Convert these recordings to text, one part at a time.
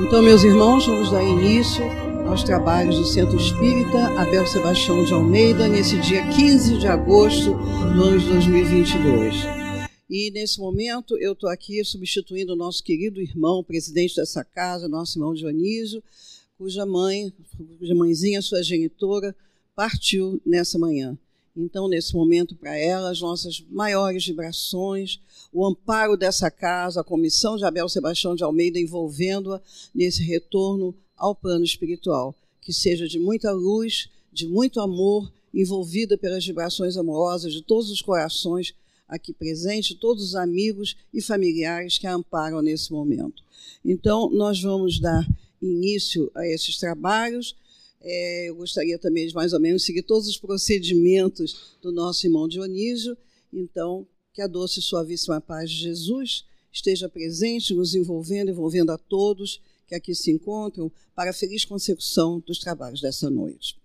Então, meus irmãos, vamos dar início aos trabalhos do Centro Espírita Abel Sebastião de Almeida nesse dia 15 de agosto do ano de 2022. E nesse momento eu estou aqui substituindo o nosso querido irmão, presidente dessa casa, nosso irmão Dionísio, cuja mãe, cuja mãezinha, sua genitora, partiu nessa manhã. Então, nesse momento, para ela, as nossas maiores vibrações, o amparo dessa casa, a comissão de Abel Sebastião de Almeida envolvendo-a nesse retorno ao plano espiritual, que seja de muita luz, de muito amor, envolvida pelas vibrações amorosas de todos os corações aqui presentes, todos os amigos e familiares que a amparam nesse momento. Então, nós vamos dar início a esses trabalhos é, eu gostaria também de mais ou menos seguir todos os procedimentos do nosso irmão Dionísio. Então, que a doce e suavíssima paz de Jesus esteja presente, nos envolvendo, envolvendo a todos que aqui se encontram, para a feliz consecução dos trabalhos dessa noite.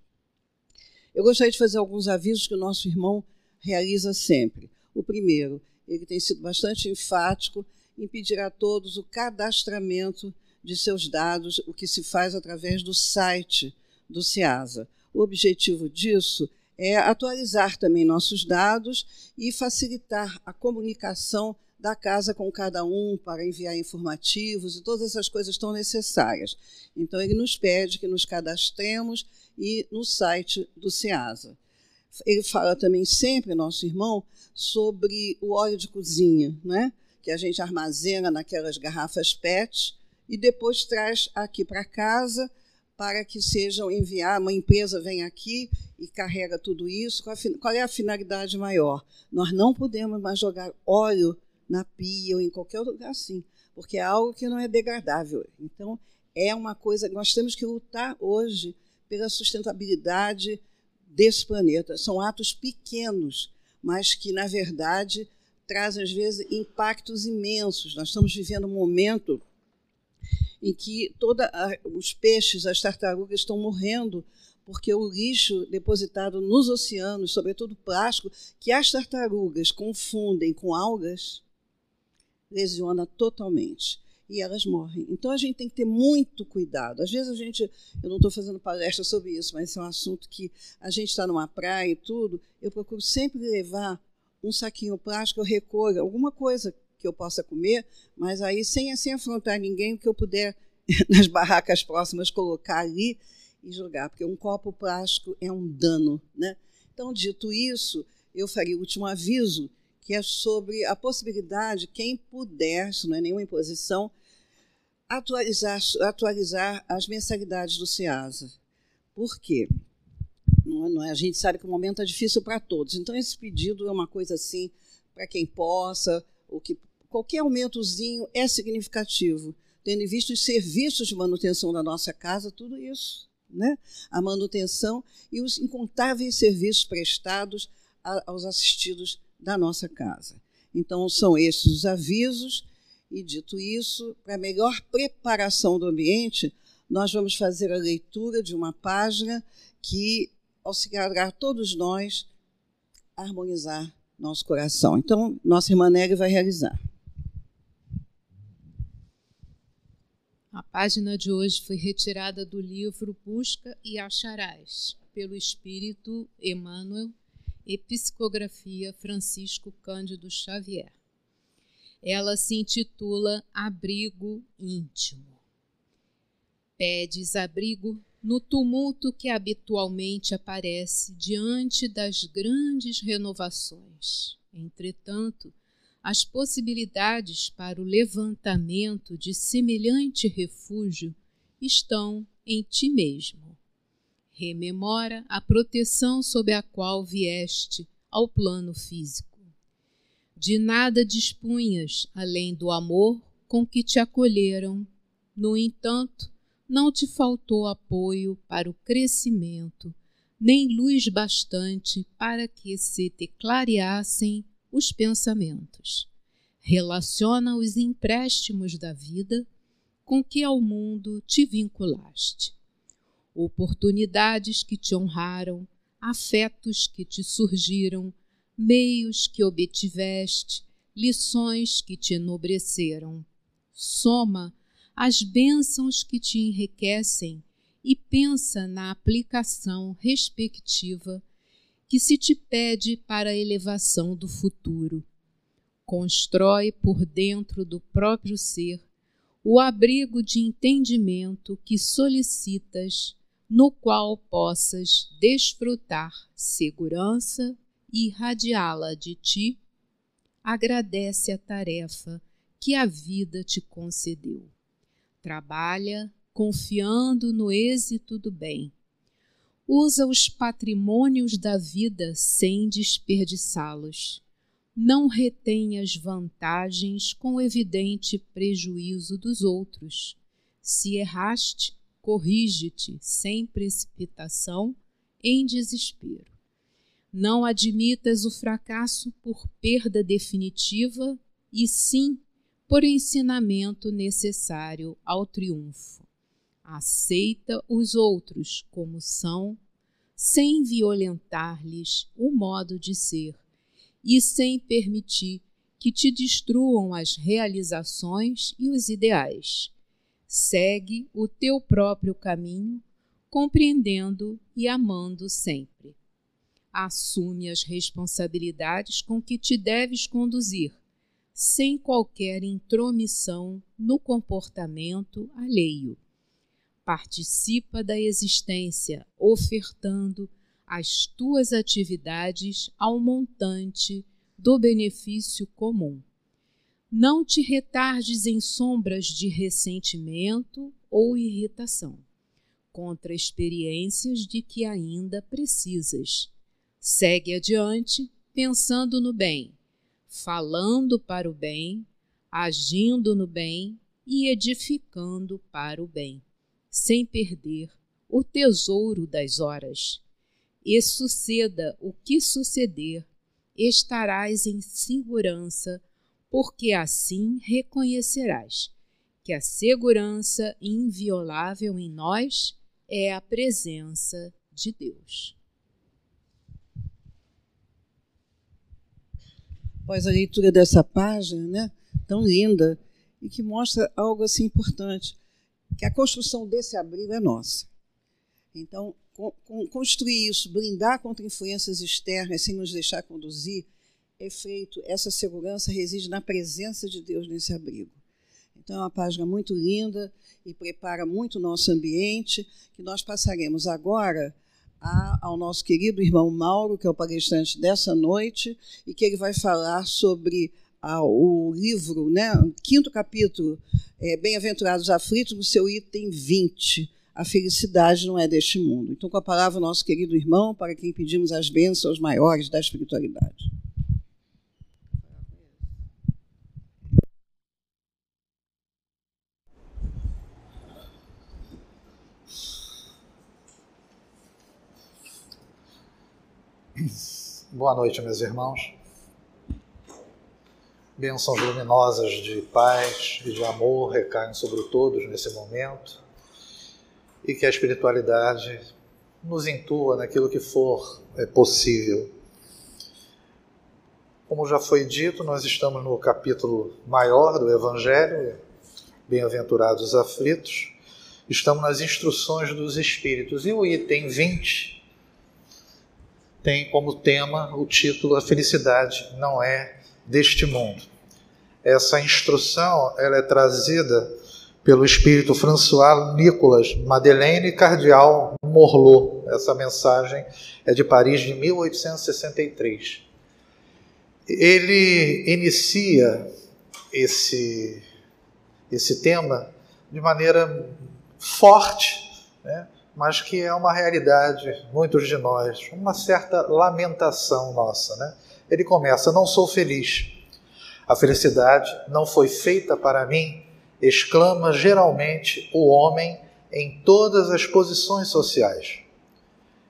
Eu gostaria de fazer alguns avisos que o nosso irmão realiza sempre. O primeiro, ele tem sido bastante enfático em pedir a todos o cadastramento de seus dados, o que se faz através do site do CIASA. O objetivo disso é atualizar também nossos dados e facilitar a comunicação da casa com cada um para enviar informativos e todas essas coisas tão necessárias. Então, ele nos pede que nos cadastremos e no site do CEASA. Ele fala também sempre, nosso irmão, sobre o óleo de cozinha, né? que a gente armazena naquelas garrafas PET e depois traz aqui para casa para que sejam enviar, uma empresa vem aqui e carrega tudo isso. Qual é a finalidade maior? Nós não podemos mais jogar óleo na pia ou em qualquer lugar assim, porque é algo que não é degradável. Então, é uma coisa nós temos que lutar hoje pela sustentabilidade desse planeta. São atos pequenos, mas que, na verdade, trazem, às vezes, impactos imensos. Nós estamos vivendo um momento em que todos os peixes, as tartarugas estão morrendo porque o lixo depositado nos oceanos, sobretudo plástico, que as tartarugas confundem com algas, lesiona totalmente e elas morrem. Então a gente tem que ter muito cuidado. Às vezes a gente, eu não estou fazendo palestra sobre isso, mas é um assunto que a gente está numa praia e tudo, eu procuro sempre levar um saquinho plástico, eu recolho alguma coisa que eu possa comer, mas aí sem, sem afrontar ninguém, o que eu puder nas barracas próximas colocar ali e jogar, porque um copo plástico é um dano. Né? Então, dito isso, eu faria o último aviso, que é sobre a possibilidade, quem puder, isso não é nenhuma imposição, atualizar, atualizar as mensalidades do SEASA. Por quê? É, não é, a gente sabe que o momento é difícil para todos. Então, esse pedido é uma coisa assim, para quem possa, ou que qualquer aumentozinho é significativo, tendo em vista os serviços de manutenção da nossa casa, tudo isso. Né? A manutenção e os incontáveis serviços prestados aos assistidos da nossa casa. Então, são esses os avisos, e dito isso, para melhor preparação do ambiente, nós vamos fazer a leitura de uma página que auxiliará todos nós a harmonizar nosso coração. Então, nossa irmã Nery vai realizar. A página de hoje foi retirada do livro Busca e Acharás, pelo Espírito Emmanuel e Psicografia Francisco Cândido Xavier. Ela se intitula Abrigo Íntimo. Pedes abrigo no tumulto que habitualmente aparece diante das grandes renovações. Entretanto, as possibilidades para o levantamento de semelhante refúgio estão em ti mesmo. Rememora a proteção sob a qual vieste ao plano físico. De nada dispunhas além do amor com que te acolheram. No entanto, não te faltou apoio para o crescimento, nem luz bastante para que se te clareassem os pensamentos. Relaciona os empréstimos da vida com que ao mundo te vinculaste. Oportunidades que te honraram, afetos que te surgiram, meios que obtiveste, lições que te enobreceram. Soma as bênçãos que te enriquecem e pensa na aplicação respectiva que se te pede para a elevação do futuro. Constrói por dentro do próprio ser o abrigo de entendimento que solicitas, no qual possas desfrutar segurança e irradiá-la de ti. Agradece a tarefa que a vida te concedeu. Trabalha confiando no êxito do bem. Usa os patrimônios da vida sem desperdiçá-los. Não retenhas vantagens com evidente prejuízo dos outros. Se erraste, corrige-te sem precipitação, em desespero. Não admitas o fracasso por perda definitiva, e sim por ensinamento necessário ao triunfo. Aceita os outros como são, sem violentar-lhes o modo de ser e sem permitir que te destruam as realizações e os ideais. Segue o teu próprio caminho, compreendendo e amando sempre. Assume as responsabilidades com que te deves conduzir sem qualquer intromissão no comportamento alheio. Participa da existência, ofertando as tuas atividades ao montante do benefício comum. Não te retardes em sombras de ressentimento ou irritação, contra experiências de que ainda precisas. Segue adiante, pensando no bem falando para o bem, agindo no bem e edificando para o bem, sem perder o tesouro das horas. E suceda o que suceder, estarás em segurança, porque assim reconhecerás que a segurança inviolável em nós é a presença de Deus. após a leitura dessa página, né, tão linda, e que mostra algo assim importante, que a construção desse abrigo é nossa. Então, construir isso, blindar contra influências externas sem nos deixar conduzir, é feito, essa segurança reside na presença de Deus nesse abrigo. Então, é uma página muito linda e prepara muito o nosso ambiente, que nós passaremos agora a, ao nosso querido irmão Mauro, que é o palestrante dessa noite, e que ele vai falar sobre a, o livro, né, quinto capítulo, é, Bem-aventurados aflitos, no seu item 20. A felicidade não é deste mundo. Então, com a palavra, nosso querido irmão, para quem pedimos as bênçãos maiores da espiritualidade. Boa noite, meus irmãos. Bênçãos luminosas de paz e de amor recaem sobre todos nesse momento e que a espiritualidade nos intua naquilo que for é, possível. Como já foi dito, nós estamos no capítulo maior do Evangelho, Bem-aventurados os aflitos. Estamos nas instruções dos Espíritos e o item 20 tem como tema o título A Felicidade Não É Deste Mundo. Essa instrução ela é trazida pelo espírito François Nicolas Madeleine Cardial Morlot. Essa mensagem é de Paris de 1863. Ele inicia esse, esse tema de maneira forte, né? mas que é uma realidade, muitos de nós, uma certa lamentação nossa. Né? Ele começa: Não sou feliz. A felicidade não foi feita para mim, exclama geralmente o homem em todas as posições sociais.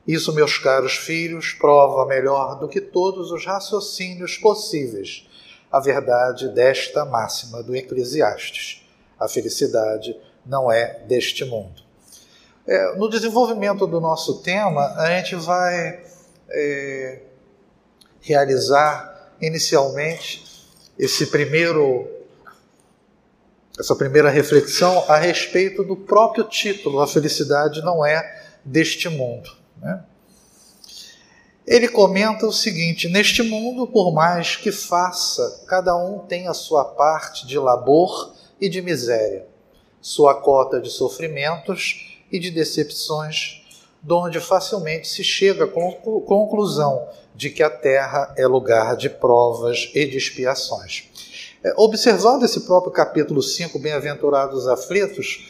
Isso, meus caros filhos, prova melhor do que todos os raciocínios possíveis a verdade desta máxima do Eclesiastes: a felicidade não é deste mundo. É, no desenvolvimento do nosso tema, a gente vai é, realizar inicialmente esse primeiro essa primeira reflexão a respeito do próprio título, A Felicidade Não É Deste Mundo. Né? Ele comenta o seguinte: Neste mundo, por mais que faça, cada um tem a sua parte de labor e de miséria, sua cota de sofrimentos e de decepções, donde facilmente se chega à conclusão de que a terra é lugar de provas e de expiações. É, observando esse próprio capítulo 5, Bem-aventurados aflitos,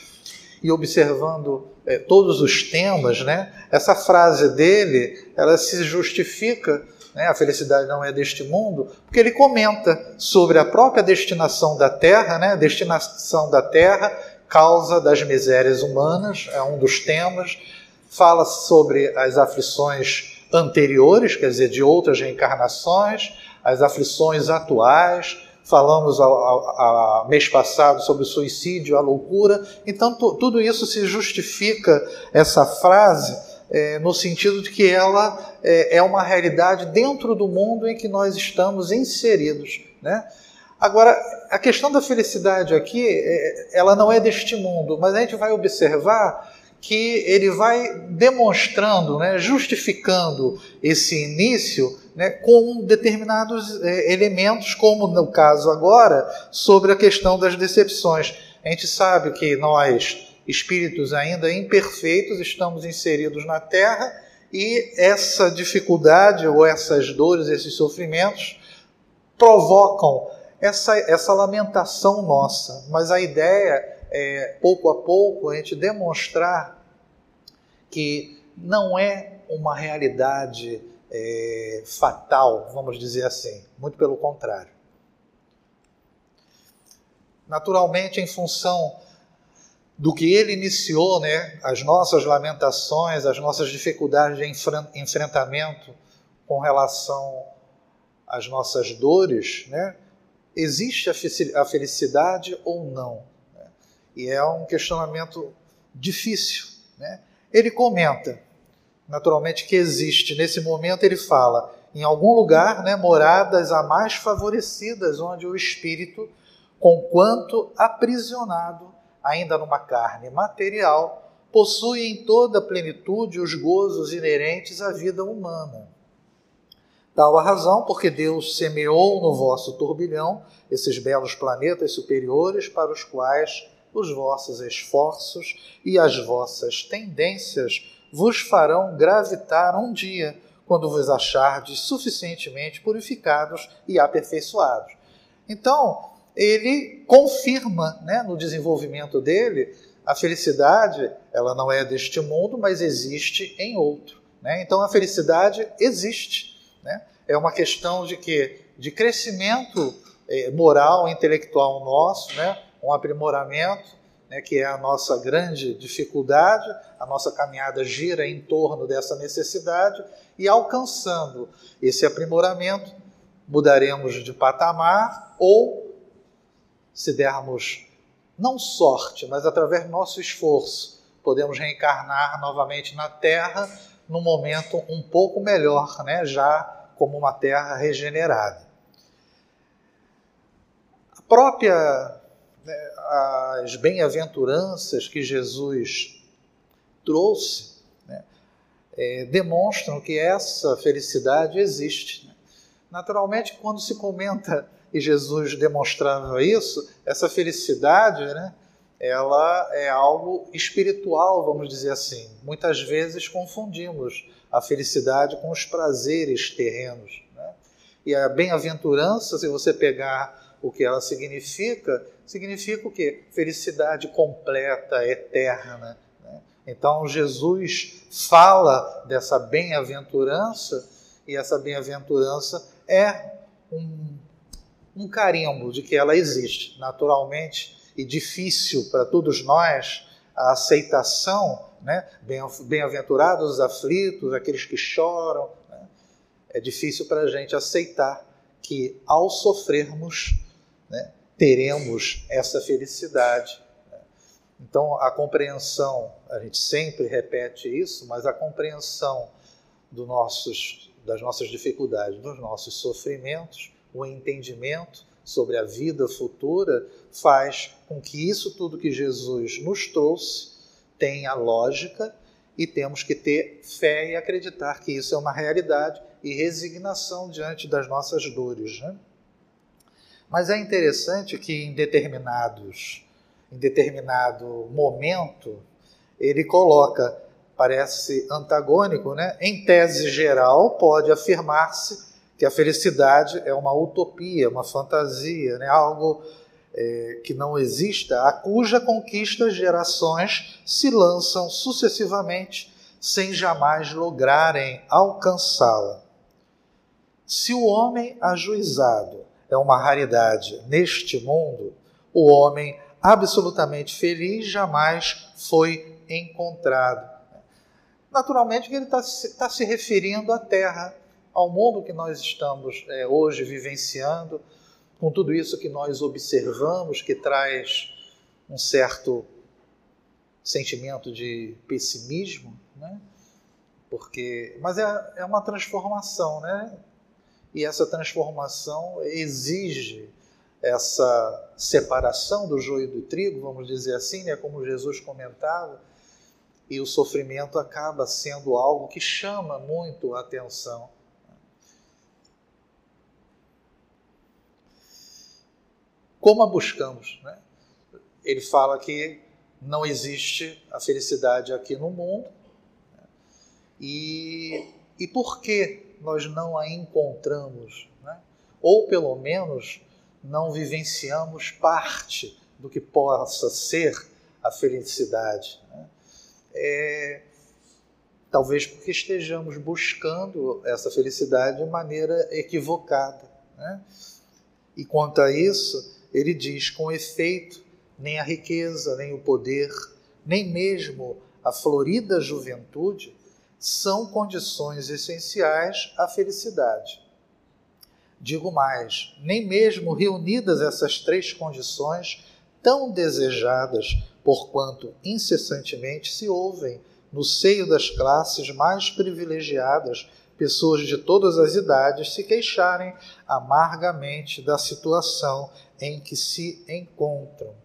e observando é, todos os temas, né, essa frase dele, ela se justifica, né, a felicidade não é deste mundo, porque ele comenta sobre a própria destinação da terra, né, destinação da terra, causa das misérias humanas, é um dos temas, fala sobre as aflições anteriores, quer dizer, de outras reencarnações, as aflições atuais, falamos a, mês passado sobre o suicídio, a loucura. Então, tudo isso se justifica, essa frase, é, no sentido de que ela é, é, uma realidade dentro do mundo em que nós estamos inseridos. Né? Agora, a questão da felicidade aqui, é, ela não é deste mundo, mas a gente vai observar que ele vai demonstrando, né, justificando esse início né, com determinados é, elementos, como no caso agora, sobre a questão das decepções. A gente sabe que nós, espíritos ainda imperfeitos, estamos inseridos na Terra e essa dificuldade ou essas dores, esses sofrimentos, provocam essa, essa lamentação nossa. Mas a ideia é, pouco a pouco, a gente demonstrar que não é uma realidade é, fatal, vamos dizer assim. Muito pelo contrário. Naturalmente, em função do que ele iniciou, né, as nossas lamentações, as nossas dificuldades de enfrentamento com relação às nossas dores, né, existe a felicidade ou não? E é um questionamento difícil. Né? Ele comenta naturalmente que existe. Nesse momento ele fala em algum lugar, né, moradas a mais favorecidas, onde o espírito, conquanto aprisionado ainda numa carne material, possui em toda a plenitude os gozos inerentes à vida humana. Tal a razão porque Deus semeou no vosso turbilhão esses belos planetas superiores para os quais os vossos esforços e as vossas tendências vos farão gravitar um dia, quando vos achardes suficientemente purificados e aperfeiçoados. Então, ele confirma né, no desenvolvimento dele a felicidade, ela não é deste mundo, mas existe em outro. Né? Então, a felicidade existe. Né? É uma questão de que de crescimento eh, moral, intelectual nosso, né? Um aprimoramento né, que é a nossa grande dificuldade, a nossa caminhada gira em torno dessa necessidade, e alcançando esse aprimoramento, mudaremos de patamar ou, se dermos não sorte, mas através do nosso esforço, podemos reencarnar novamente na Terra num momento um pouco melhor, né, já como uma Terra regenerada. A própria as bem-aventuranças que Jesus trouxe né, é, demonstram que essa felicidade existe. Né. Naturalmente, quando se comenta e Jesus demonstrava isso, essa felicidade, né, ela é algo espiritual, vamos dizer assim. Muitas vezes confundimos a felicidade com os prazeres terrenos. Né? E a bem-aventurança, se você pegar o que ela significa, significa o quê? Felicidade completa, eterna. Né? Então Jesus fala dessa bem-aventurança e essa bem-aventurança é um, um carimbo de que ela existe. Naturalmente e difícil para todos nós a aceitação, né? bem-aventurados os aflitos, aqueles que choram. Né? É difícil para a gente aceitar que ao sofrermos né, teremos essa felicidade. Né? Então, a compreensão, a gente sempre repete isso, mas a compreensão do nossos, das nossas dificuldades, dos nossos sofrimentos, o entendimento sobre a vida futura, faz com que isso tudo que Jesus nos trouxe tenha lógica e temos que ter fé e acreditar que isso é uma realidade e resignação diante das nossas dores. Né? Mas é interessante que em determinados, em determinado momento, ele coloca, parece antagônico, né? em tese geral, pode afirmar-se que a felicidade é uma utopia, uma fantasia, né? algo é, que não exista, a cuja conquista gerações se lançam sucessivamente sem jamais lograrem alcançá-la. Se o homem ajuizado é uma raridade neste mundo, o homem absolutamente feliz jamais foi encontrado. Naturalmente ele está tá se referindo à Terra, ao mundo que nós estamos é, hoje vivenciando, com tudo isso que nós observamos, que traz um certo sentimento de pessimismo, né? Porque, mas é, é uma transformação, né? E essa transformação exige essa separação do joio do trigo, vamos dizer assim, né? Como Jesus comentava, e o sofrimento acaba sendo algo que chama muito a atenção. Como a buscamos? Né? Ele fala que não existe a felicidade aqui no mundo. Né? E, e por que nós não a encontramos? Né? Ou pelo menos não vivenciamos parte do que possa ser a felicidade. Né? É, talvez porque estejamos buscando essa felicidade de maneira equivocada. Né? E quanto a isso, ele diz: com efeito, nem a riqueza, nem o poder, nem mesmo a florida juventude são condições essenciais à felicidade. Digo mais, nem mesmo reunidas essas três condições tão desejadas, porquanto incessantemente se ouvem no seio das classes mais privilegiadas pessoas de todas as idades se queixarem amargamente da situação em que se encontram.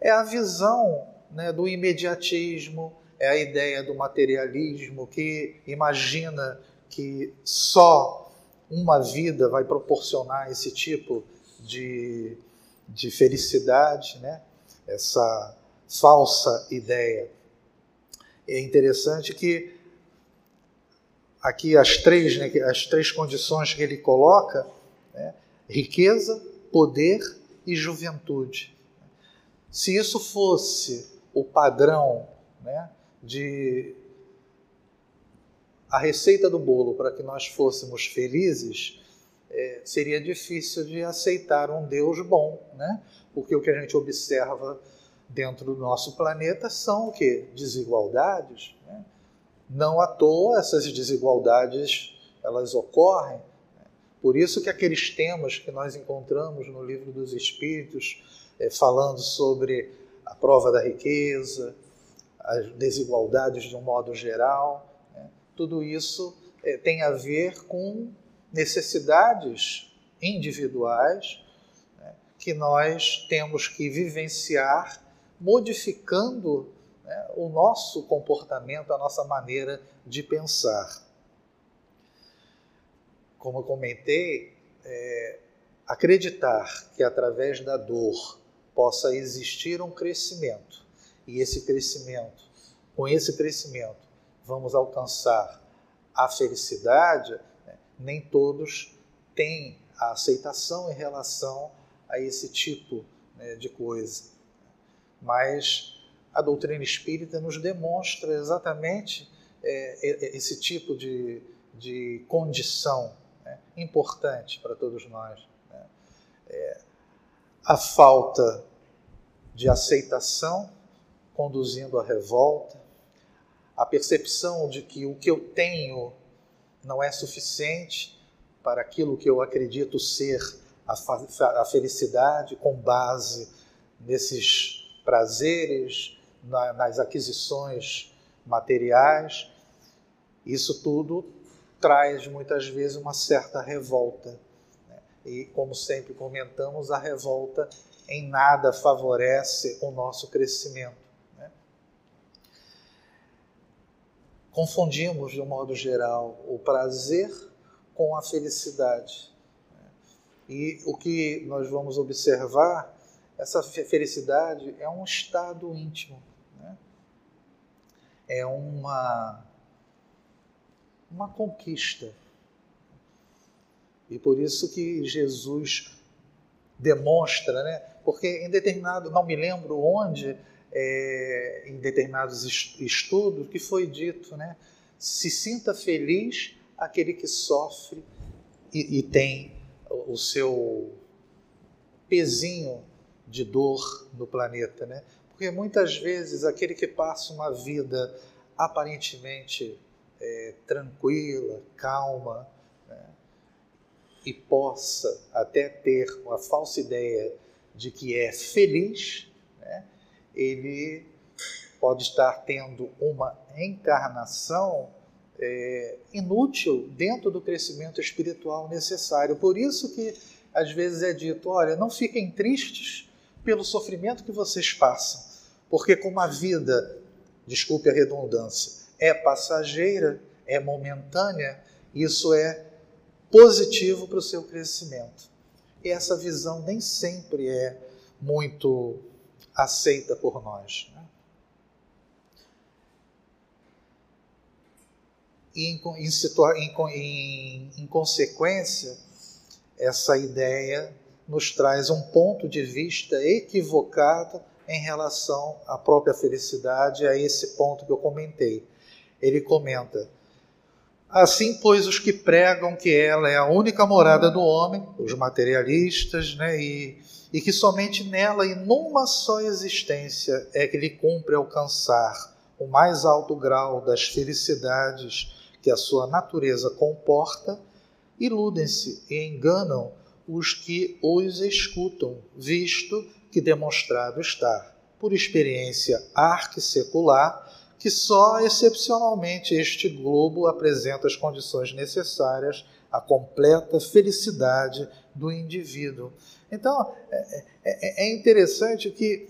É a visão né, do imediatismo, é a ideia do materialismo que imagina que só uma vida vai proporcionar esse tipo de, de felicidade, né? essa falsa ideia. É interessante que aqui as três, né, as três condições que ele coloca, né, riqueza, poder e juventude. Se isso fosse o padrão né, de a receita do bolo para que nós fôssemos felizes, é, seria difícil de aceitar um Deus bom, né? Porque o que a gente observa dentro do nosso planeta são o que? Desigualdades, né? Não à toa essas desigualdades elas ocorrem. Né? Por isso que aqueles temas que nós encontramos no livro dos Espíritos, é, falando sobre a prova da riqueza, as desigualdades de um modo geral, né? tudo isso é, tem a ver com necessidades individuais né? que nós temos que vivenciar, modificando né, o nosso comportamento, a nossa maneira de pensar. Como eu comentei, é, acreditar que através da dor possa existir um crescimento e esse crescimento, com esse crescimento, vamos alcançar a felicidade, né, nem todos têm a aceitação em relação a esse tipo né, de coisa. Mas a doutrina espírita nos demonstra exatamente é, esse tipo de, de condição né, importante para todos nós. Né? É, a falta de aceitação conduzindo à revolta, a percepção de que o que eu tenho não é suficiente para aquilo que eu acredito ser a, a felicidade com base nesses prazeres, na, nas aquisições materiais, isso tudo traz muitas vezes uma certa revolta. Né? E, como sempre comentamos, a revolta em nada favorece o nosso crescimento. Né? Confundimos, de um modo geral, o prazer com a felicidade. E o que nós vamos observar, essa felicidade é um estado íntimo, né? é uma, uma conquista. E por isso que Jesus demonstra, né? porque em determinado, não me lembro onde, é, em determinados estudos, que foi dito, né? se sinta feliz aquele que sofre e, e tem o seu pezinho de dor no planeta, né? Porque muitas vezes aquele que passa uma vida aparentemente é, tranquila, calma, né? e possa até ter uma falsa ideia de que é feliz, né? Ele pode estar tendo uma encarnação é, inútil dentro do crescimento espiritual necessário. Por isso que às vezes é dito, olha, não fiquem tristes pelo sofrimento que vocês passam, porque como a vida, desculpe a redundância, é passageira, é momentânea, isso é positivo para o seu crescimento. E essa visão nem sempre é muito aceita por nós. Né? E em, em, em, em consequência, essa ideia nos traz um ponto de vista equivocado em relação à própria felicidade, a esse ponto que eu comentei. Ele comenta: Assim, pois, os que pregam que ela é a única morada do homem, os materialistas, né, e, e que somente nela e numa só existência é que lhe cumpre alcançar o mais alto grau das felicidades que a sua natureza comporta, iludem-se e enganam os que os escutam, visto que demonstrado está, por experiência arque-secular, que só excepcionalmente este globo apresenta as condições necessárias à completa felicidade do indivíduo. Então, é, é, é interessante que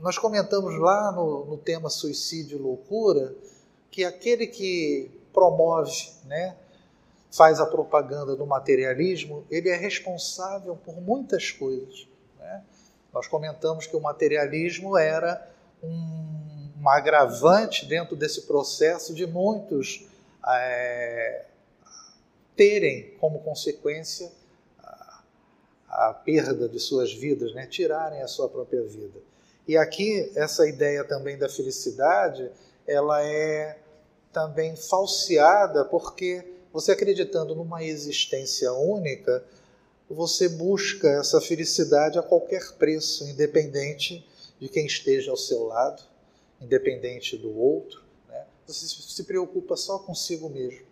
nós comentamos lá no, no tema suicídio e loucura que aquele que promove, né, faz a propaganda do materialismo, ele é responsável por muitas coisas. Né? Nós comentamos que o materialismo era um, um agravante dentro desse processo de muitos é, terem como consequência a, a, perda de suas vidas, né? tirarem a sua própria vida. E aqui essa ideia também da felicidade, ela é também falseada, porque você acreditando numa existência única, você busca essa felicidade a qualquer preço, independente de quem esteja ao seu lado, independente do outro. Né? Você se preocupa só consigo mesmo.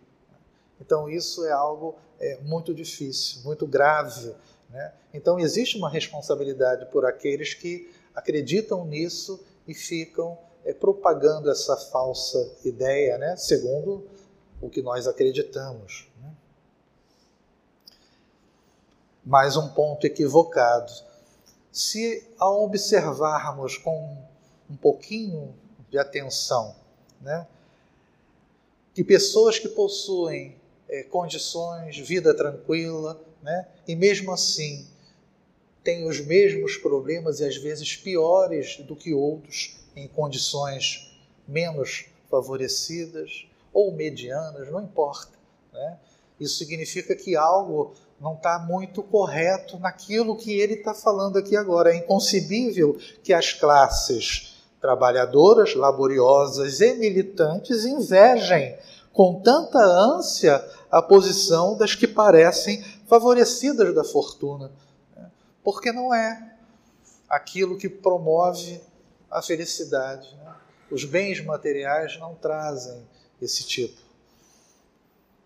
Então, isso é algo é, muito difícil, muito grave. Né? Então, existe uma responsabilidade por aqueles que acreditam nisso e ficam é, propagando essa falsa ideia, né, segundo o que nós acreditamos. Né? Mais um ponto equivocado. Se ao observarmos com um pouquinho de atenção, né, que pessoas que possuem é, condições, vida tranquila, né, e mesmo assim têm os mesmos problemas e às vezes piores do que outros, em condições menos favorecidas ou medianas, não importa. Né? Isso significa que algo não está muito correto naquilo que ele está falando aqui agora. É inconcebível que as classes trabalhadoras, laboriosas e militantes invejem com tanta ânsia a posição das que parecem favorecidas da fortuna. Porque não é aquilo que promove a felicidade. Né? Os bens materiais não trazem esse tipo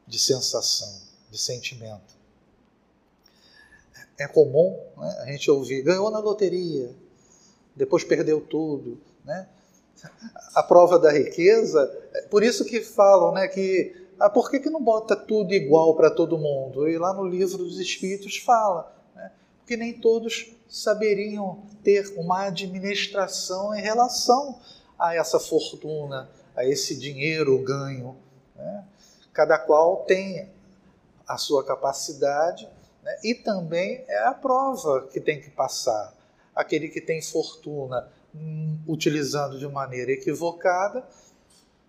de sensação, de sentimento. É comum né, a gente ouvir, ganhou na loteria, depois perdeu tudo. Né? A prova da riqueza, é por isso que falam né, que ah, por que, que não bota tudo igual para todo mundo? E lá no livro dos Espíritos fala, né? porque nem todos saberiam ter uma administração em relação a essa fortuna, a esse dinheiro ganho. Né? Cada qual tem a sua capacidade né? e também é a prova que tem que passar. Aquele que tem fortuna utilizando de maneira equivocada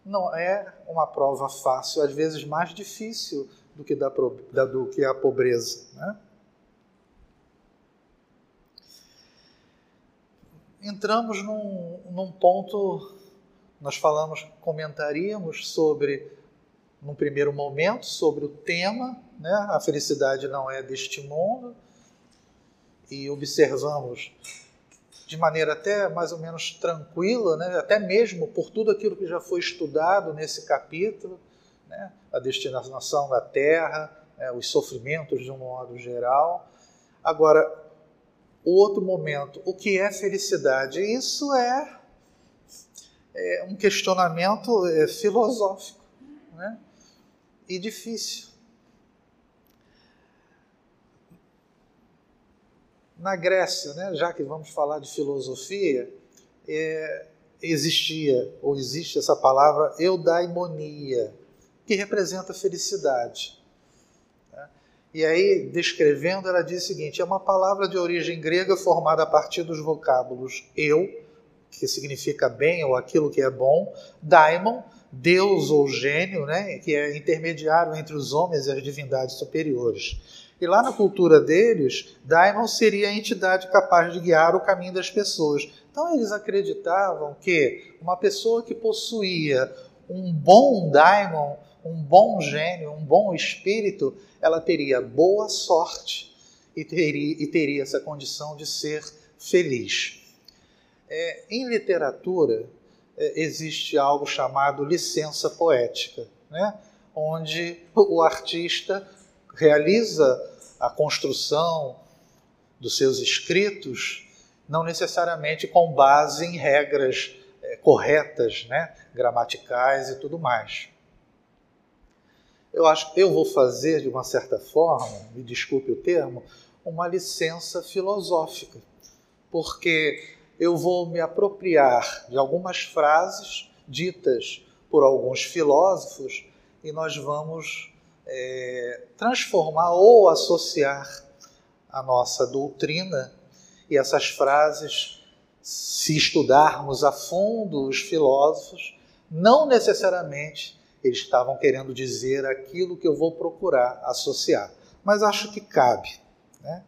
não é uma prova fácil, às vezes mais difícil do que, da, do que a pobreza. Né? Entramos num, num ponto, nós falamos, comentaríamos sobre, num primeiro momento, sobre o tema, né? a felicidade não é deste mundo, e observamos de maneira até mais ou menos tranquila, né? até mesmo por tudo aquilo que já foi estudado nesse capítulo, né? a destinação da Terra, né? os sofrimentos de um modo geral. Agora, o outro momento, o que é felicidade? Isso é, é um questionamento é, filosófico né? e difícil. Na Grécia, né, já que vamos falar de filosofia, é, existia ou existe essa palavra eudaimonia, que representa felicidade. Né? E aí, descrevendo, ela diz o seguinte: é uma palavra de origem grega formada a partir dos vocábulos eu, que significa bem ou aquilo que é bom, daimon, Deus ou gênio, né, que é intermediário entre os homens e as divindades superiores. E lá na cultura deles, Daimon seria a entidade capaz de guiar o caminho das pessoas. Então eles acreditavam que uma pessoa que possuía um bom Daimon, um bom gênio, um bom espírito, ela teria boa sorte e teria, e teria essa condição de ser feliz. É, em literatura, é, existe algo chamado licença poética, né? onde o artista realiza a construção dos seus escritos, não necessariamente com base em regras é, corretas, né, gramaticais e tudo mais. Eu acho que eu vou fazer, de uma certa forma, me desculpe o termo, uma licença filosófica, porque eu vou me apropriar de algumas frases ditas por alguns filósofos e nós vamos é, transformar ou associar a nossa doutrina e essas frases, se estudarmos a fundo os filósofos, não necessariamente eles estavam querendo dizer aquilo que eu vou procurar associar, mas acho que cabe. Né?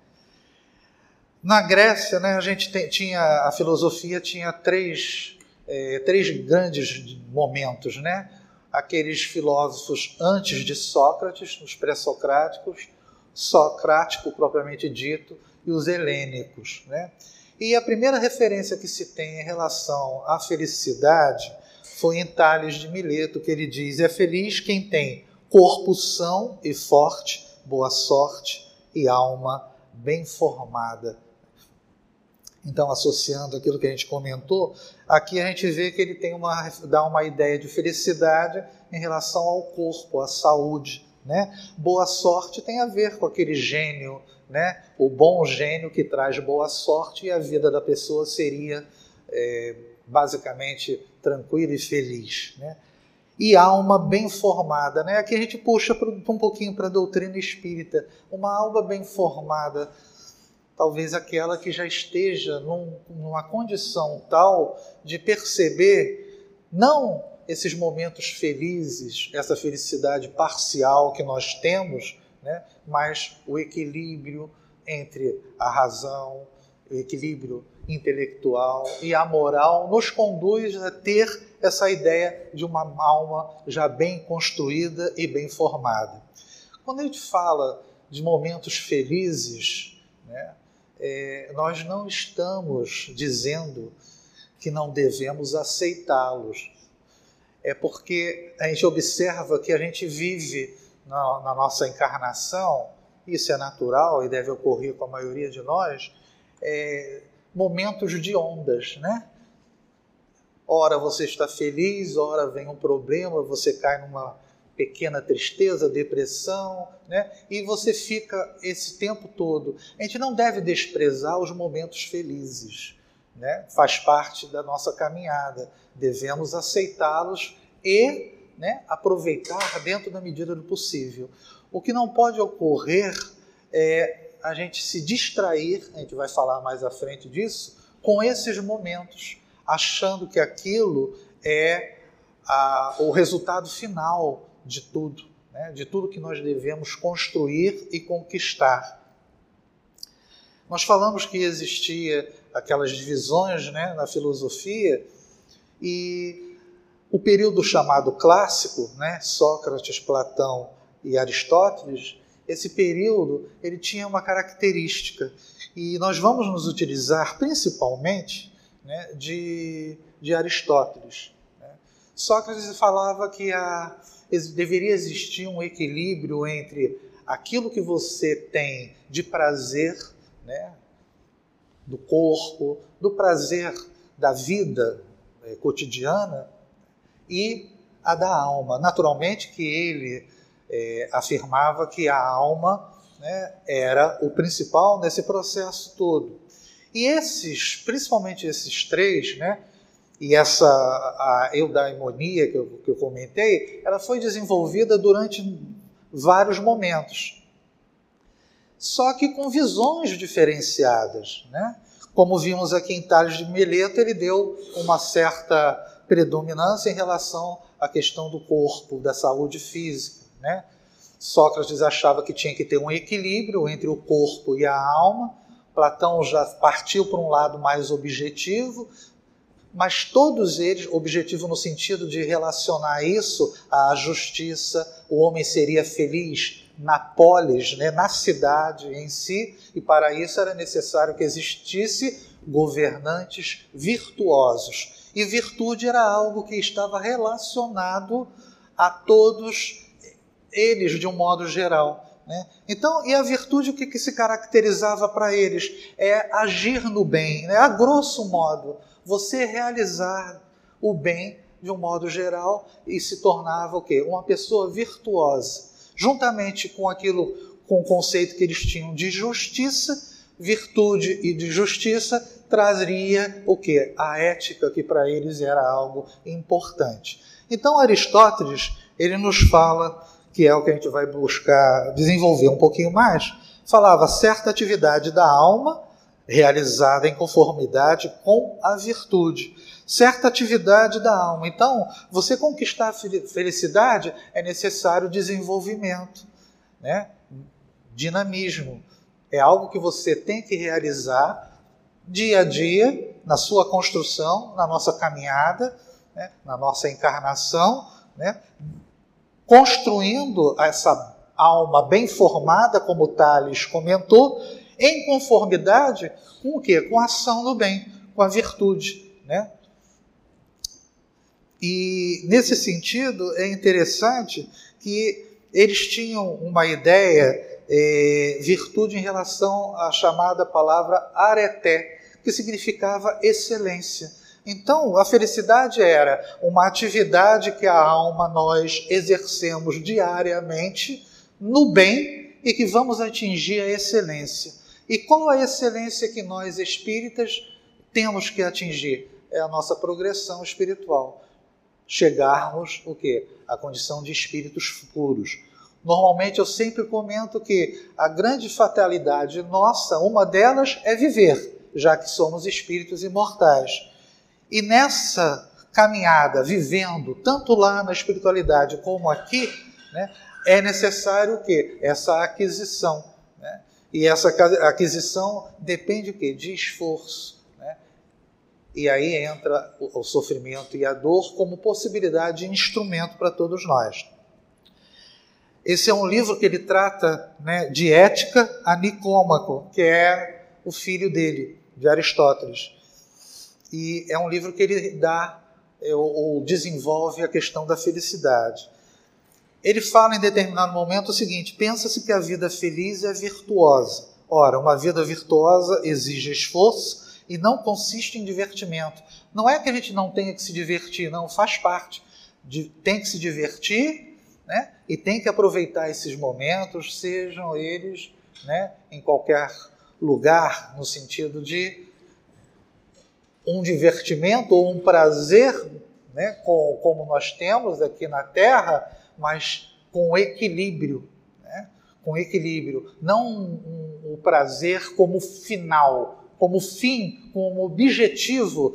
Na Grécia, né, a gente tem, tinha a filosofia tinha três, é, três grandes momentos, né? Aqueles filósofos antes de Sócrates, os pré-socráticos, socrático propriamente dito, e os helênicos. Né? E a primeira referência que se tem em relação à felicidade foi em Tales de Mileto, que ele diz: é feliz quem tem corpo são e forte, boa sorte e alma bem formada então, associando aquilo que a gente comentou, aqui a gente vê que ele tem uma, dá uma ideia de felicidade em relação ao corpo, à saúde. Né? Boa sorte tem a ver com aquele gênio, né? o bom gênio que traz boa sorte e a vida da pessoa seria é, basicamente tranquila e feliz. Né? E alma bem formada. Né? Aqui a gente puxa um pouquinho para a doutrina espírita. Uma alma bem formada talvez aquela que já esteja num, numa condição tal de perceber não esses momentos felizes, essa felicidade parcial que nós temos, né, mas o equilíbrio entre a razão, o equilíbrio intelectual e a moral nos conduz a ter essa ideia de uma alma já bem construída e bem formada. Quando a gente fala de momentos felizes, né, é, nós não estamos dizendo que não devemos aceitá-los. É porque a gente observa que a gente vive na, na, nossa encarnação, isso é natural e deve ocorrer com a maioria de nós, é, momentos de ondas, né? Ora você está feliz, ora vem um problema, você cai numa pequena tristeza, depressão, né? e você fica esse tempo todo. A gente não deve desprezar os momentos felizes, né? faz parte da nossa caminhada, devemos aceitá-los e né, aproveitar dentro da medida do possível. O que não pode ocorrer é a gente se distrair, a gente vai falar mais à frente disso, com esses momentos, achando que aquilo é a, o resultado final de tudo, né? de tudo que nós devemos construir e conquistar. Nós falamos que existia aquelas divisões né, na filosofia e o período chamado clássico, né, Sócrates, Platão e Aristóteles, esse período ele tinha uma característica e nós vamos nos utilizar principalmente né, de, de Aristóteles. Sócrates falava que a, deveria existir um equilíbrio entre aquilo que você tem de prazer né, do corpo, do prazer da vida é, cotidiana e a da alma. Naturalmente que ele é, afirmava que a alma né, era o principal nesse processo todo. E esses, principalmente esses três, né, e essa a eudaimonia que eu, que eu comentei, ela foi desenvolvida durante vários momentos. Só que com visões diferenciadas. Né? Como vimos aqui em Tales de Mileto, ele deu uma certa predominância em relação à questão do corpo, da saúde física. Né? Sócrates achava que tinha que ter um equilíbrio entre o corpo e a alma. Platão já partiu para um lado mais objetivo, mas todos eles, objetivo no sentido de relacionar isso à justiça, o homem seria feliz na polis, né, na cidade em si, e para isso era necessário que existisse governantes virtuosos. E virtude era algo que estava relacionado a todos eles de um modo geral. Né? Então, e a virtude, o que, que se caracterizava para eles? É agir no bem, né? a grosso modo, você realizar o bem de um modo geral e se tornava o quê? Uma pessoa virtuosa. Juntamente com aquilo, com o conceito que eles tinham de justiça, virtude e de justiça traria o que? A ética que para eles era algo importante. Então Aristóteles, ele nos fala que é o que a gente vai buscar desenvolver um pouquinho mais, falava certa atividade da alma realizada em conformidade com a virtude, certa atividade da alma. Então, você conquistar a felicidade é necessário desenvolvimento, né? dinamismo. É algo que você tem que realizar dia a dia, na sua construção, na nossa caminhada, né? na nossa encarnação, né? construindo essa alma bem formada, como Tales comentou, em conformidade com o quê? Com a ação do bem, com a virtude, né? E nesse sentido é interessante que eles tinham uma ideia, é, virtude em relação à chamada palavra areté, que significava excelência. Então, a felicidade era uma atividade que a alma nós exercemos diariamente no bem e que vamos atingir a excelência. E qual a excelência que nós espíritas temos que atingir? É a nossa progressão espiritual. Chegarmos o quê? A condição de espíritos puros. Normalmente eu sempre comento que a grande fatalidade nossa, uma delas é viver, já que somos espíritos imortais. E nessa caminhada, vivendo, tanto lá na espiritualidade como aqui, né, é necessário o quê? Essa aquisição. E essa aquisição depende o quê? De esforço. Né? E aí entra o, sofrimento e a dor como possibilidade de instrumento para todos nós. Esse é um livro que ele trata né, de ética a Nicômaco, que é o filho dele, de Aristóteles e é um livro que ele dá é, ou desenvolve a questão da felicidade. Ele fala em determinado momento o seguinte: pensa-se que a vida feliz é virtuosa. Ora, uma vida virtuosa exige esforço e não consiste em divertimento. Não é que a gente não tenha que se divertir, não, faz parte. De, tem que se divertir, né? e tem que aproveitar esses momentos, sejam eles né, em qualquer lugar, no sentido de um divertimento ou um prazer, né, como nós temos aqui na Terra, mas com equilíbrio. Né, com equilíbrio. Não um, um, o prazer como final, como fim, como objetivo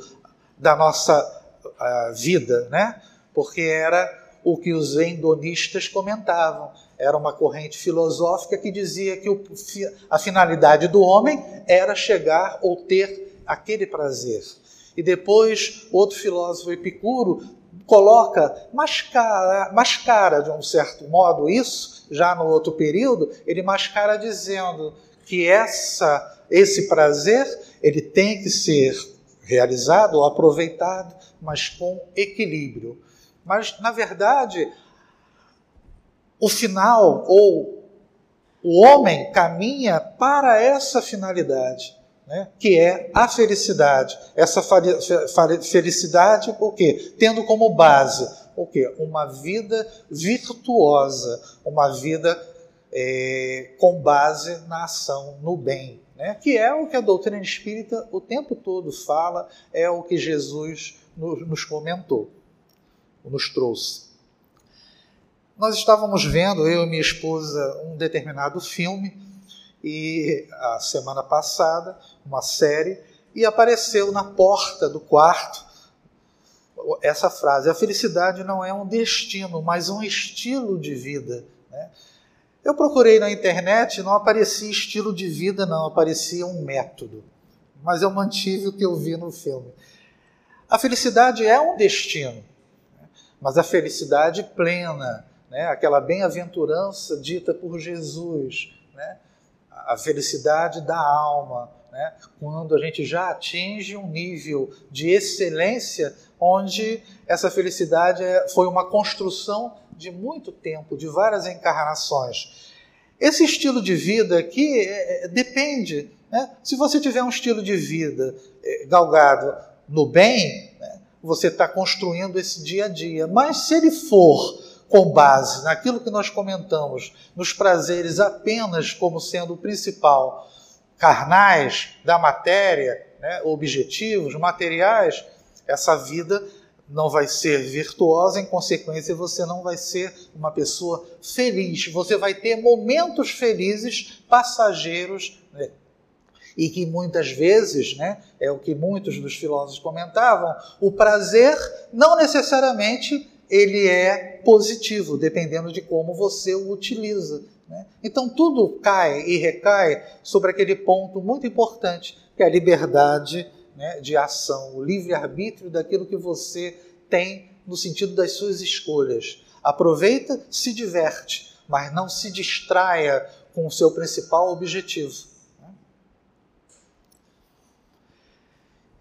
da nossa uh, vida, né? porque era o que os endonistas comentavam. Era uma corrente filosófica que dizia que o, a finalidade do homem era chegar ou ter aquele prazer. E depois, outro filósofo epicuro coloca, mascara, mascara de um certo modo isso, já no outro período, ele mascara dizendo que essa, esse prazer ele tem que ser realizado ou aproveitado, mas com equilíbrio. Mas, na verdade, o final, ou o homem caminha para essa finalidade, né, que é a felicidade. Essa felicidade, o quê? Tendo como base o quê? Uma vida virtuosa, uma vida é, com base na ação, no bem. Né? Que é o que a doutrina espírita o tempo todo fala, é o que Jesus nos, nos comentou nos trouxe. Nós estávamos vendo, eu e minha esposa, um determinado filme, e a semana passada, uma série, e apareceu na porta do quarto essa frase: a felicidade não é um destino, mas um estilo de vida. Né? Eu procurei na internet, não aparecia estilo de vida, não, aparecia um método. Mas eu mantive o que eu vi no filme. A felicidade é um destino, mas a felicidade plena, né? aquela bem-aventurança dita por Jesus, né? A felicidade da alma, né? quando a gente já atinge um nível de excelência onde essa felicidade é, foi uma construção de muito tempo, de várias encarnações. Esse estilo de vida aqui é, é, depende. Né? Se você tiver um estilo de vida galgado no bem, né? você está construindo esse dia a dia. Mas se ele for com base naquilo que nós comentamos, nos prazeres apenas como sendo o principal, carnais, da matéria, né, objetivos, materiais, essa vida não vai ser virtuosa, em consequência, você não vai ser uma pessoa feliz. Você vai ter momentos felizes, passageiros, né, e que muitas vezes, né, é o que muitos dos filósofos comentavam, o prazer não necessariamente ele é positivo, dependendo de como você o utiliza. Né? Então tudo cai e recai sobre aquele ponto muito importante, que é a liberdade né, de ação, o livre-arbítrio daquilo que você tem no sentido das suas escolhas. Aproveita, se diverte, mas não se distraia com o seu principal objetivo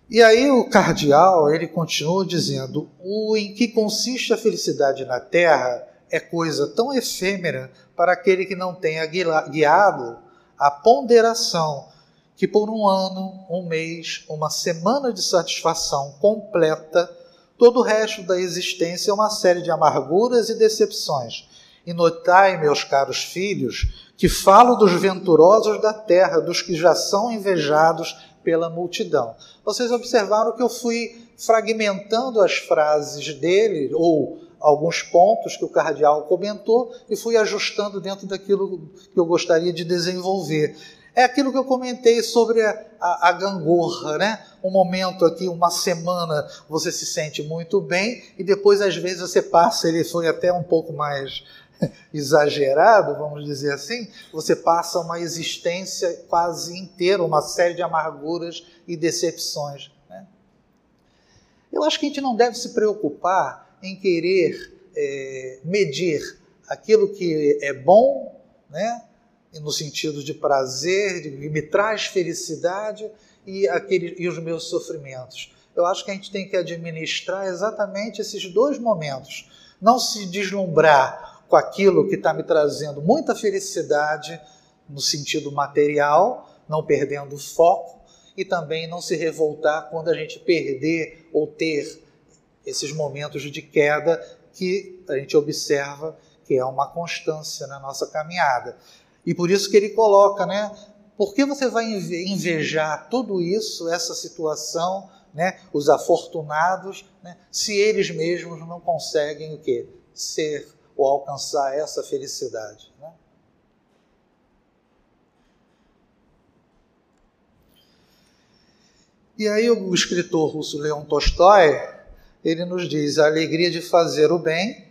E aí o cardeal, ele continua dizendo: "O em que consiste a felicidade na terra é coisa tão efêmera para aquele que não tenha guiado a ponderação que por um ano, um mês, uma semana de satisfação completa, todo o resto da existência é uma série de amarguras e decepções. E notai, meus caros filhos, que falo dos venturosos da terra, dos que já são invejados pela multidão. Vocês observaram que eu fui fragmentando as frases dele, ou alguns pontos que o cardeal comentou, e fui ajustando dentro daquilo que eu gostaria de desenvolver. É aquilo que eu comentei sobre a, a, a, gangorra, né? Um momento aqui, uma semana, você se sente muito bem e depois, às vezes, você passa, ele foi até um pouco mais exagerado, vamos dizer assim, você passa uma existência quase inteira, uma série de amarguras e decepções. Né? Eu acho que a gente não deve se preocupar em querer é, medir aquilo que é bom, né? no sentido de prazer, de me traz felicidade e, aquele, e os meus sofrimentos. Eu acho que a gente tem que administrar exatamente esses dois momentos. Não se deslumbrar com aquilo que está me trazendo muita felicidade no sentido material, não perdendo foco, e também não se revoltar quando a gente perder ou ter esses momentos de queda que a gente observa que é uma constância na nossa caminhada. E por isso que ele coloca, né? Por que você vai invejar tudo isso, essa situação, né? Os afortunados, né? se eles mesmos não conseguem o quê? Ser ou alcançar essa felicidade. Né? E aí o escritor russo Leon Tolstói, ele nos diz, a alegria de fazer o bem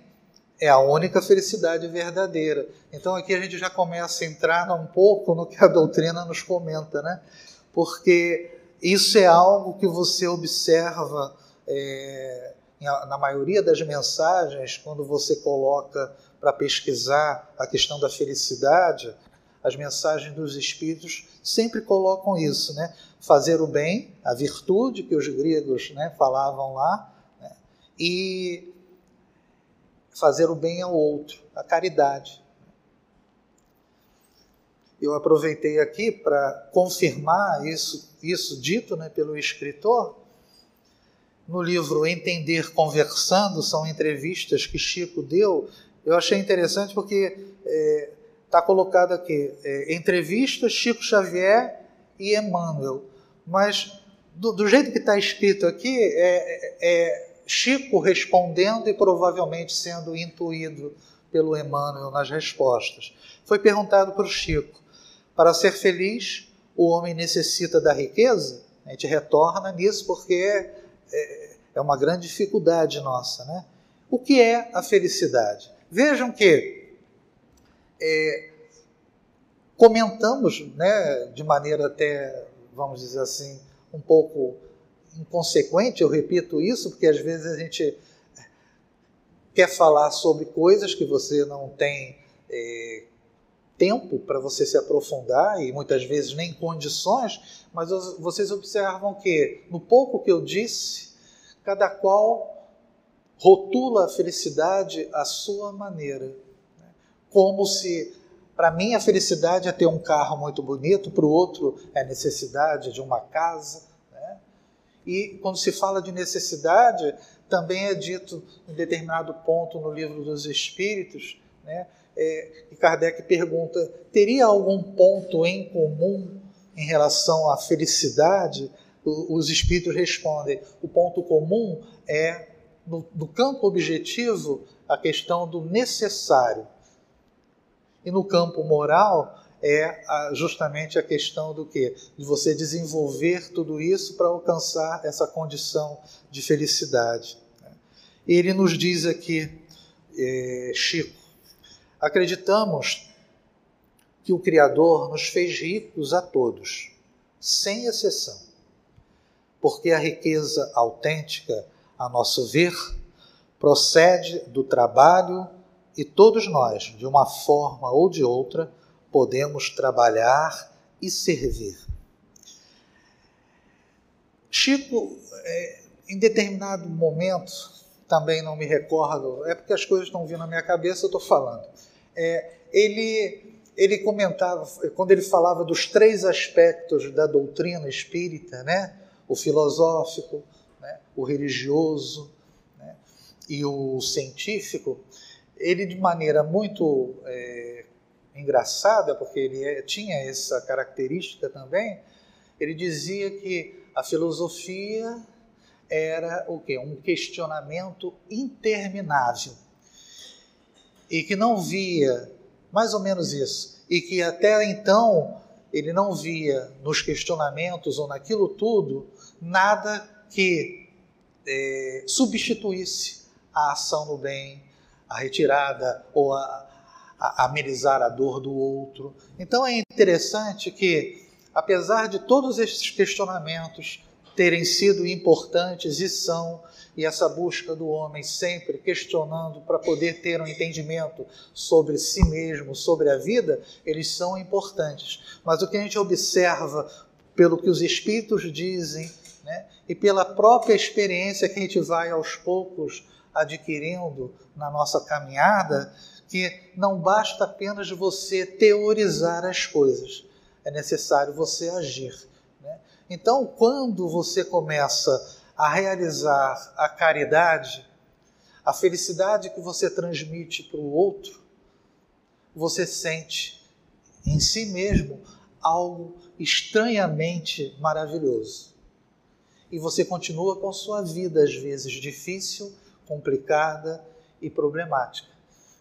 é a única felicidade verdadeira. Então aqui a gente já começa a entrar um pouco no que a doutrina nos comenta, né? Porque isso é algo que você observa é, na maioria das mensagens, quando você coloca para pesquisar a questão da felicidade, as mensagens dos espíritos sempre colocam isso, né? Fazer o bem, a virtude que os gregos né, falavam lá, né? e fazer o bem ao outro, a caridade. Eu aproveitei aqui para confirmar isso, isso dito né, pelo escritor. No livro Entender Conversando, são entrevistas que Chico deu. Eu achei interessante porque é, está colocado aqui, é, entrevista Chico Xavier e Emmanuel. Mas do, do jeito que está escrito aqui, é, é, Chico respondendo e provavelmente sendo intuído pelo Emmanuel nas respostas. Foi perguntado para o Chico: para ser feliz, o homem necessita da riqueza? A gente retorna nisso porque é, é uma grande dificuldade nossa. Né? O que é a felicidade? Vejam que é, comentamos né, de maneira até, vamos dizer assim, um pouco inconsequente, eu repito isso, porque às vezes a gente quer falar sobre coisas que você não tem é, tempo para você se aprofundar e muitas vezes nem condições, mas vocês observam que no pouco que eu disse, cada qual rotula a felicidade à sua maneira como se para mim a felicidade é ter um carro muito bonito, para o outro é necessidade de uma casa. Né? E quando se fala de necessidade, também é dito em determinado ponto no livro dos Espíritos, né? É, e Kardec pergunta: teria algum ponto em comum em relação à felicidade? Os Espíritos respondem: o ponto comum é, no, no campo objetivo, a questão do necessário. E no campo moral é justamente a questão do que? De você desenvolver tudo isso para alcançar essa condição de felicidade. Ele nos diz aqui, é, Chico, acreditamos que o Criador nos fez ricos a todos, sem exceção, porque a riqueza autêntica, a nosso ver, procede do trabalho e todos nós, de uma forma ou de outra, podemos trabalhar e servir. Chico, é, em determinado momento, também não me recordo, é porque as coisas estão vindo na minha cabeça, eu estou falando. É, ele, ele comentava, quando ele falava dos três aspectos da doutrina espírita, né? o filosófico, né? o religioso né? e o científico, ele de maneira muito é, engraçada, porque ele é, tinha essa característica também, ele dizia que a filosofia era o quê? Um questionamento interminável. E que não via, mais ou menos isso, e que até então ele não via nos questionamentos ou naquilo tudo nada que é, substituísse a ação no bem, a retirada ou a, a amenizar a dor do outro. Então é interessante que, apesar de todos esses questionamentos terem sido importantes e são, e essa busca do homem sempre questionando para poder ter um entendimento sobre si mesmo, sobre a vida, eles são importantes. Mas o que a gente observa pelo que os espíritos dizem, né, e pela própria experiência que a gente vai aos poucos adquirindo na nossa caminhada que não basta apenas você teorizar as coisas, é necessário você agir. Né? Então, quando você começa a realizar a caridade, a felicidade que você transmite para o outro, você sente em si mesmo algo estranhamente maravilhoso. E você continua com sua vida, às vezes difícil, complicada e problemática.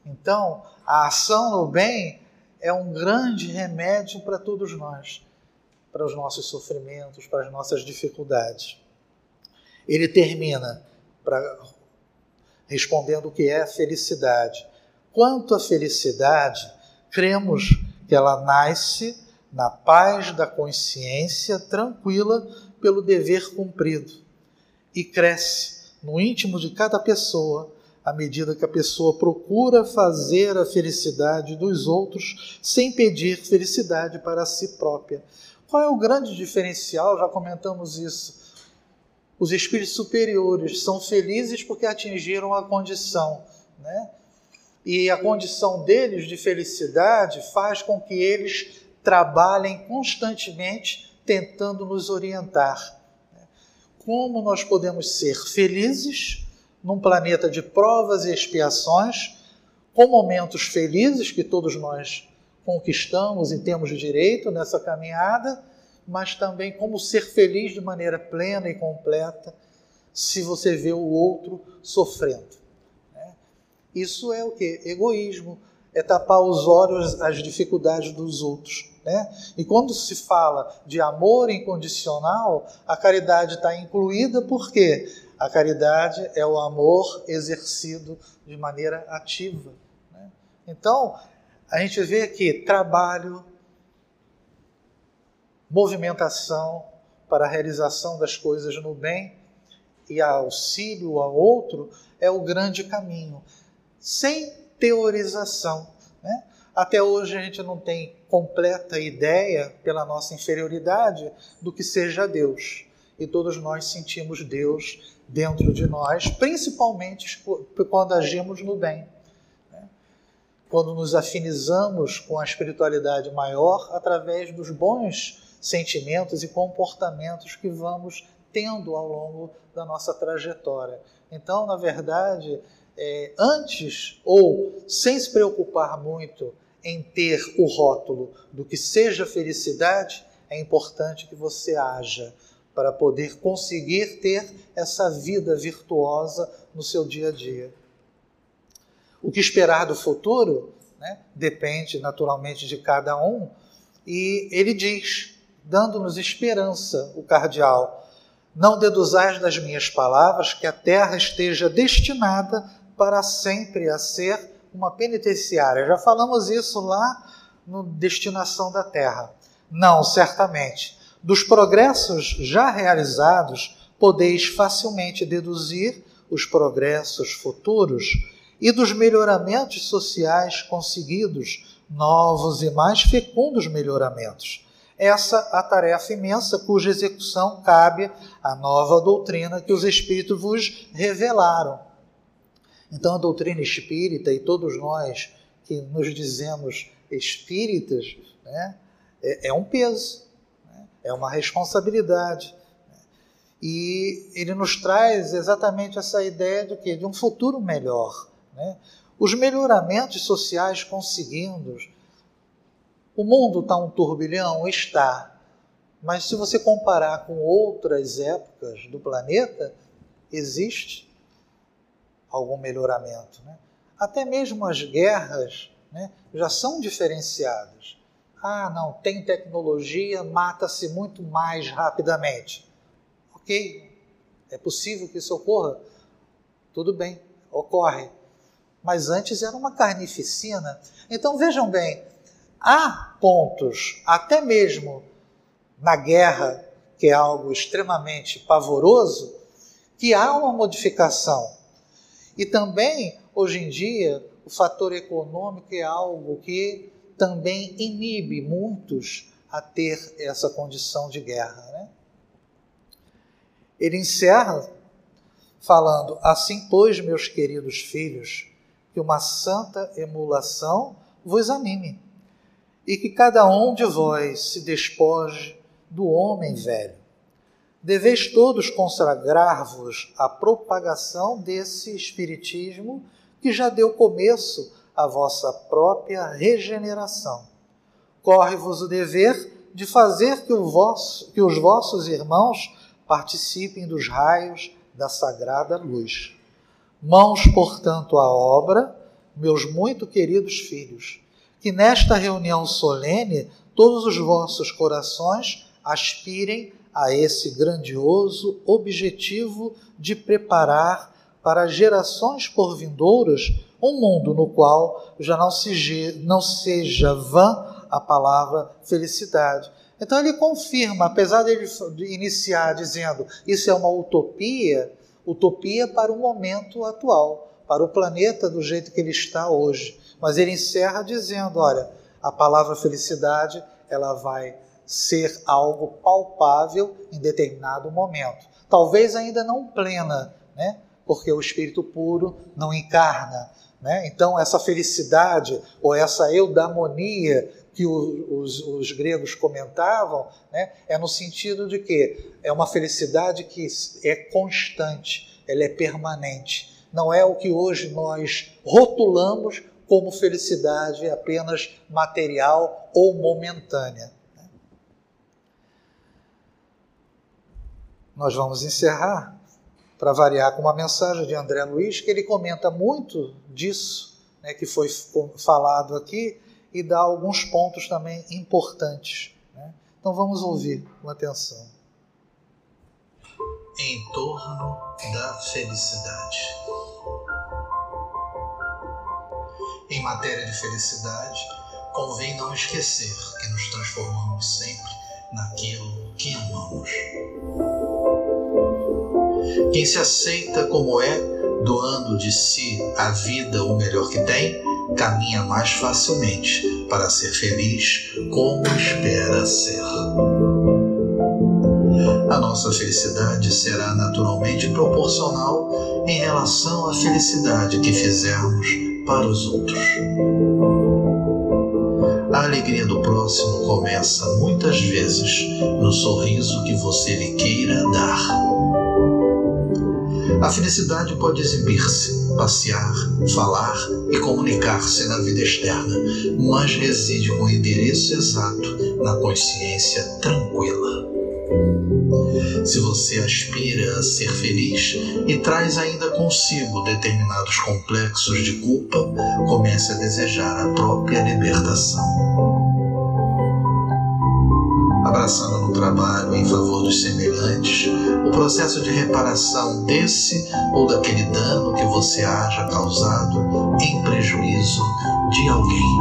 Então, a ação no bem é um grande remédio para todos nós, para os nossos sofrimentos, para as nossas dificuldades. Ele termina para respondendo o que é felicidade. Quanto à felicidade, cremos que ela nasce na paz da consciência tranquila pelo dever cumprido e cresce no íntimo de cada pessoa à medida que a pessoa procura fazer a felicidade dos outros sem pedir felicidade para si própria. Qual é o grande diferencial? Já comentamos isso. Os espíritos superiores são felizes porque atingiram a condição, né? E a condição deles de felicidade faz com que eles trabalhem constantemente tentando nos orientar. Como nós podemos ser felizes num planeta de provas e expiações, com momentos felizes que todos nós conquistamos e temos direito nessa caminhada, mas também como ser feliz de maneira plena e completa se você vê o outro sofrendo. Né? Isso é o que? Egoísmo, é tapar os olhos às dificuldades dos outros. Né? E quando se fala de amor incondicional, a caridade está incluída porque a caridade é o amor exercido de maneira ativa. Né? Então, a gente vê aqui trabalho, movimentação para a realização das coisas no bem e auxílio ao outro é o grande caminho, sem teorização. Né? Até hoje a gente não tem completa ideia, pela nossa inferioridade, do que seja Deus. E todos nós sentimos Deus dentro de nós, principalmente quando agimos no bem. Né? Quando nos afinizamos com a espiritualidade maior através dos bons sentimentos e comportamentos que vamos tendo ao longo da nossa trajetória. Então, na verdade, é, antes ou sem se preocupar muito em ter o rótulo do que seja felicidade, é importante que você haja para poder conseguir ter essa vida virtuosa no seu dia a dia. O que esperar do futuro né, depende naturalmente de cada um, e ele diz, dando-nos esperança, o cardeal: Não deduzais das minhas palavras que a terra esteja destinada para sempre a ser uma penitenciária. Já falamos isso lá no Destinação da Terra. Não, certamente. Dos progressos já realizados, podeis facilmente deduzir os progressos futuros e dos melhoramentos sociais conseguidos, novos e mais fecundos melhoramentos. Essa a tarefa imensa cuja execução cabe à nova doutrina que os Espíritos vos revelaram então, a doutrina espírita e todos nós que nos dizemos espíritas, né, é, é um peso, né, é uma responsabilidade. E ele nos traz exatamente essa ideia de, quê? de um futuro melhor. Né? Os melhoramentos sociais conseguidos, o mundo está um turbilhão? Está. Mas se você comparar com outras épocas do planeta, existe algum melhoramento. Né? Até mesmo as guerras né, já são diferenciadas. Ah, não, tem tecnologia, mata-se muito mais rapidamente. Ok, é possível que isso ocorra? Tudo bem, ocorre. Mas antes era uma carnificina. Então vejam bem, há pontos, até mesmo na guerra, que é algo extremamente pavoroso, que há uma modificação. E também, hoje em dia, o fator econômico é algo que também inibe muitos a ter essa condição de guerra. Né? Ele encerra falando: Assim, pois, meus queridos filhos, que uma santa emulação vos anime, e que cada um de vós se despoje do homem velho deveis todos consagrar-vos à propagação desse Espiritismo que já deu começo a vossa própria regeneração. Corre-vos o dever de fazer que, vosso, que os vossos irmãos participem dos raios da sagrada luz. Mãos, portanto, à obra, meus muito queridos filhos, que nesta reunião solene todos os vossos corações aspirem a esse grandioso objetivo de preparar para gerações por vindouras um mundo no qual já não, se, não seja vã a palavra felicidade. Então ele confirma, apesar de iniciar dizendo isso é uma utopia, utopia para o momento atual, para o planeta do jeito que ele está hoje. Mas ele encerra dizendo, olha, a palavra felicidade, ela vai ser algo palpável em determinado momento. Talvez ainda não plena, né? Porque o espírito puro não encarna, né? Então essa felicidade ou essa eudamonia que os, os, gregos comentavam, né, é no sentido de que é uma felicidade que é constante, ela é permanente. Não é o que hoje nós rotulamos como felicidade apenas material ou momentânea. Nós vamos encerrar, para variar, com uma mensagem de André Luiz, que ele comenta muito disso né, que foi falado aqui e dá alguns pontos também importantes. Né? Então vamos ouvir com atenção. Em torno da felicidade. Em matéria de felicidade, convém não esquecer que nos transformamos sempre naquilo que amamos. Quem se aceita como é, doando de si a vida o melhor que tem, caminha mais facilmente para ser feliz como espera ser. A nossa felicidade será naturalmente proporcional em relação à felicidade que fizermos para os outros. A alegria do próximo começa muitas vezes no sorriso que você lhe queira dar. A felicidade pode exibir-se, passear, falar e comunicar-se na vida externa, mas reside com endereço exato na consciência tranquila. Se você aspira a ser feliz e traz ainda consigo determinados complexos de culpa, comece a desejar a própria libertação. Abraçando no trabalho em favor dos semelhantes, o processo de reparação desse ou daquele dano que você haja causado em prejuízo de alguém.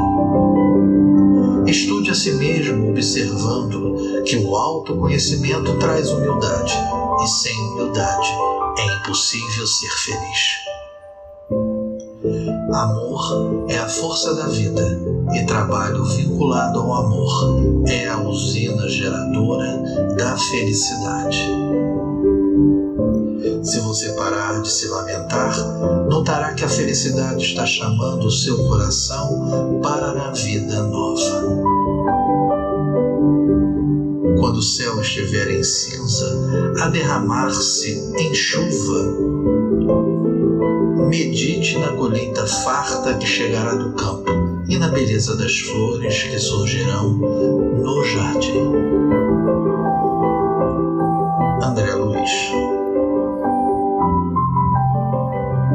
Estude a si mesmo observando que o autoconhecimento traz humildade e sem humildade é impossível ser feliz. Amor é a força da vida e trabalho vinculado ao amor é a usina geradora da felicidade. Se você parar de se lamentar, notará que a felicidade está chamando o seu coração para a vida nova. Quando o céu estiver em cinza, a derramar-se em chuva, medite na colheita farta que chegará do campo e na beleza das flores que surgirão no jardim. André Luiz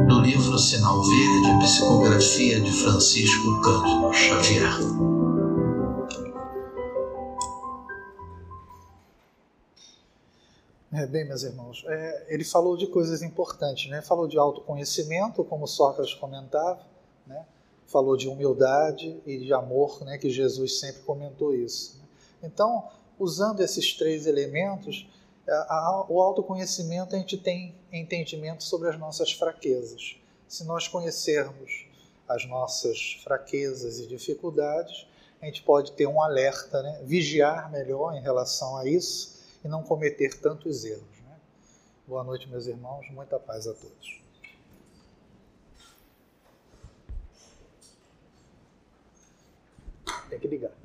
Do livro Sinal Verde, Psicografia de Francisco Cândido Xavier. É, bem, meus irmãos, é, ele falou de coisas importantes, né? Falou de autoconhecimento, como Sócrates comentava, né? Falou de humildade e de amor, né? Que Jesus sempre comentou isso. Né? Então, usando esses três elementos, a, a, o autoconhecimento a gente tem entendimento sobre as nossas fraquezas. Se nós conhecermos as nossas fraquezas e dificuldades, a gente pode ter um alerta, né? vigiar melhor em relação a isso e não cometer tantos erros. Né? Boa noite, meus irmãos, muita paz a todos. Tem que ligar.